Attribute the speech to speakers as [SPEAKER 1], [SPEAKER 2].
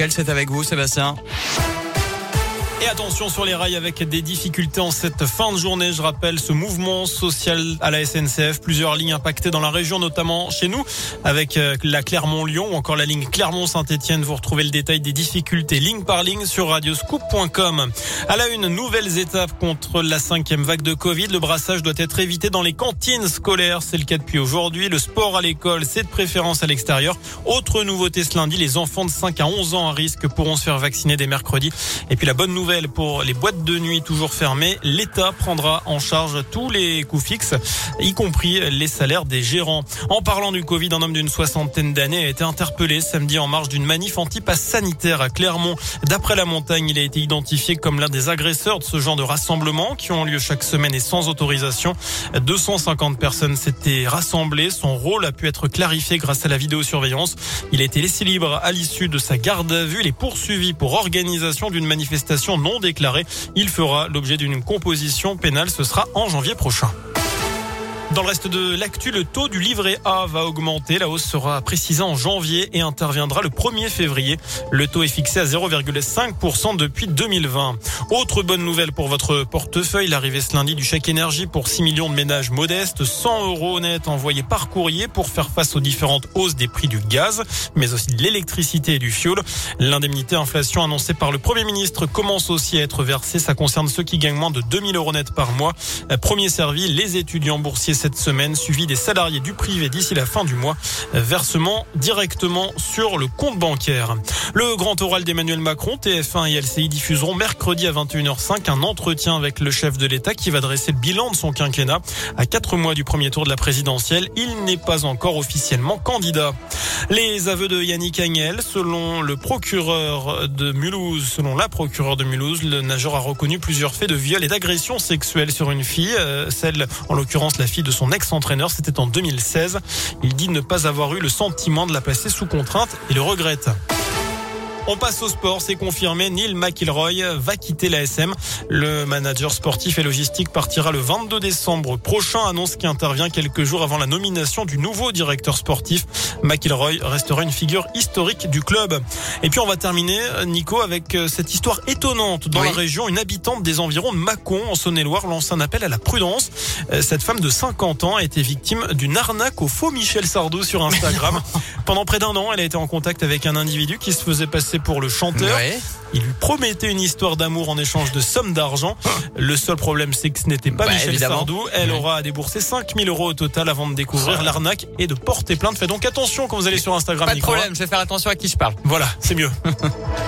[SPEAKER 1] C'est avec vous, Sébastien?
[SPEAKER 2] Et attention sur les rails avec des difficultés en cette fin de journée. Je rappelle ce mouvement social à la SNCF. Plusieurs lignes impactées dans la région, notamment chez nous, avec euh, la Clermont-Lyon ou encore la ligne Clermont-Saint-Etienne. Vous retrouvez le détail des difficultés ligne par ligne sur radioscoop.com. À la une, nouvelles étapes contre la cinquième vague de Covid. Le brassage doit être évité dans les cantines scolaires. C'est le cas depuis aujourd'hui. Le sport à l'école, c'est de préférence à l'extérieur. Autre nouveauté ce lundi, les enfants de 5 à 11 ans à risque pourront se faire vacciner dès mercredi. Et puis la bonne nouvelle, pour les boîtes de nuit toujours fermées. L'État prendra en charge tous les coûts fixes, y compris les salaires des gérants. En parlant du Covid, un homme d'une soixantaine d'années a été interpellé samedi en marge d'une manif anti-pass sanitaire à Clermont. D'après la montagne, il a été identifié comme l'un des agresseurs de ce genre de rassemblement qui ont lieu chaque semaine et sans autorisation. 250 personnes s'étaient rassemblées. Son rôle a pu être clarifié grâce à la vidéosurveillance. Il a été laissé libre à l'issue de sa garde à vue. Il est poursuivi pour organisation d'une manifestation non déclaré. Il fera l'objet d'une composition pénale. Ce sera en janvier prochain. Dans le reste de l'actu, le taux du livret A va augmenter. La hausse sera précisée en janvier et interviendra le 1er février. Le taux est fixé à 0,5% depuis 2020. Autre bonne nouvelle pour votre portefeuille, l'arrivée ce lundi du chèque énergie pour 6 millions de ménages modestes, 100 euros net envoyés par courrier pour faire face aux différentes hausses des prix du gaz, mais aussi de l'électricité et du fioul. L'indemnité inflation annoncée par le Premier ministre commence aussi à être versée. Ça concerne ceux qui gagnent moins de 2000 euros net par mois. Premier servi, les étudiants boursiers cette semaine, suivi des salariés du privé d'ici la fin du mois. Versement directement sur le compte bancaire. Le grand oral d'Emmanuel Macron, TF1 et LCI diffuseront mercredi à 21h05 un entretien avec le chef de l'État qui va dresser le bilan de son quinquennat. À quatre mois du premier tour de la présidentielle, il n'est pas encore officiellement candidat. Les aveux de Yannick Agnel, selon le procureur de Mulhouse, selon la procureure de Mulhouse, le nageur a reconnu plusieurs faits de viol et d'agression sexuelle sur une fille, euh, celle en l'occurrence la fille de son ex-entraîneur, c'était en 2016. Il dit ne pas avoir eu le sentiment de la placer sous contrainte et le regrette. On passe au sport, c'est confirmé. Neil McIlroy va quitter la SM. Le manager sportif et logistique partira le 22 décembre prochain, annonce qui intervient quelques jours avant la nomination du nouveau directeur sportif. McIlroy restera une figure historique du club. Et puis on va terminer, Nico, avec euh, cette histoire étonnante. Dans la région, une habitante des environs de Mâcon, en Saône-et-Loire, lance un appel à la prudence. Euh, cette femme de 50 ans a été victime d'une arnaque au faux Michel Sardou sur Instagram. Pendant près d'un an, elle a été en contact avec un individu qui se faisait passer pour le chanteur. Il lui promettait une histoire d'amour en échange de sommes d'argent. Le seul problème, c'est que ce n'était pas bah, Michel Sardou. Elle aura à débourser 5000 euros au total avant de découvrir l'arnaque et de porter plainte. Faites donc attention quand vous allez sur Instagram.
[SPEAKER 1] Pas de problème, je vais faire attention à qui je parle.
[SPEAKER 2] Voilà, c'est mieux.